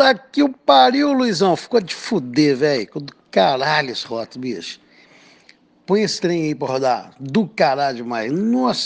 Puta que o pariu, Luizão. Ficou de fuder, velho. Do caralho esse roto, bicho. Põe esse trem aí pra rodar. Do caralho demais. Nossa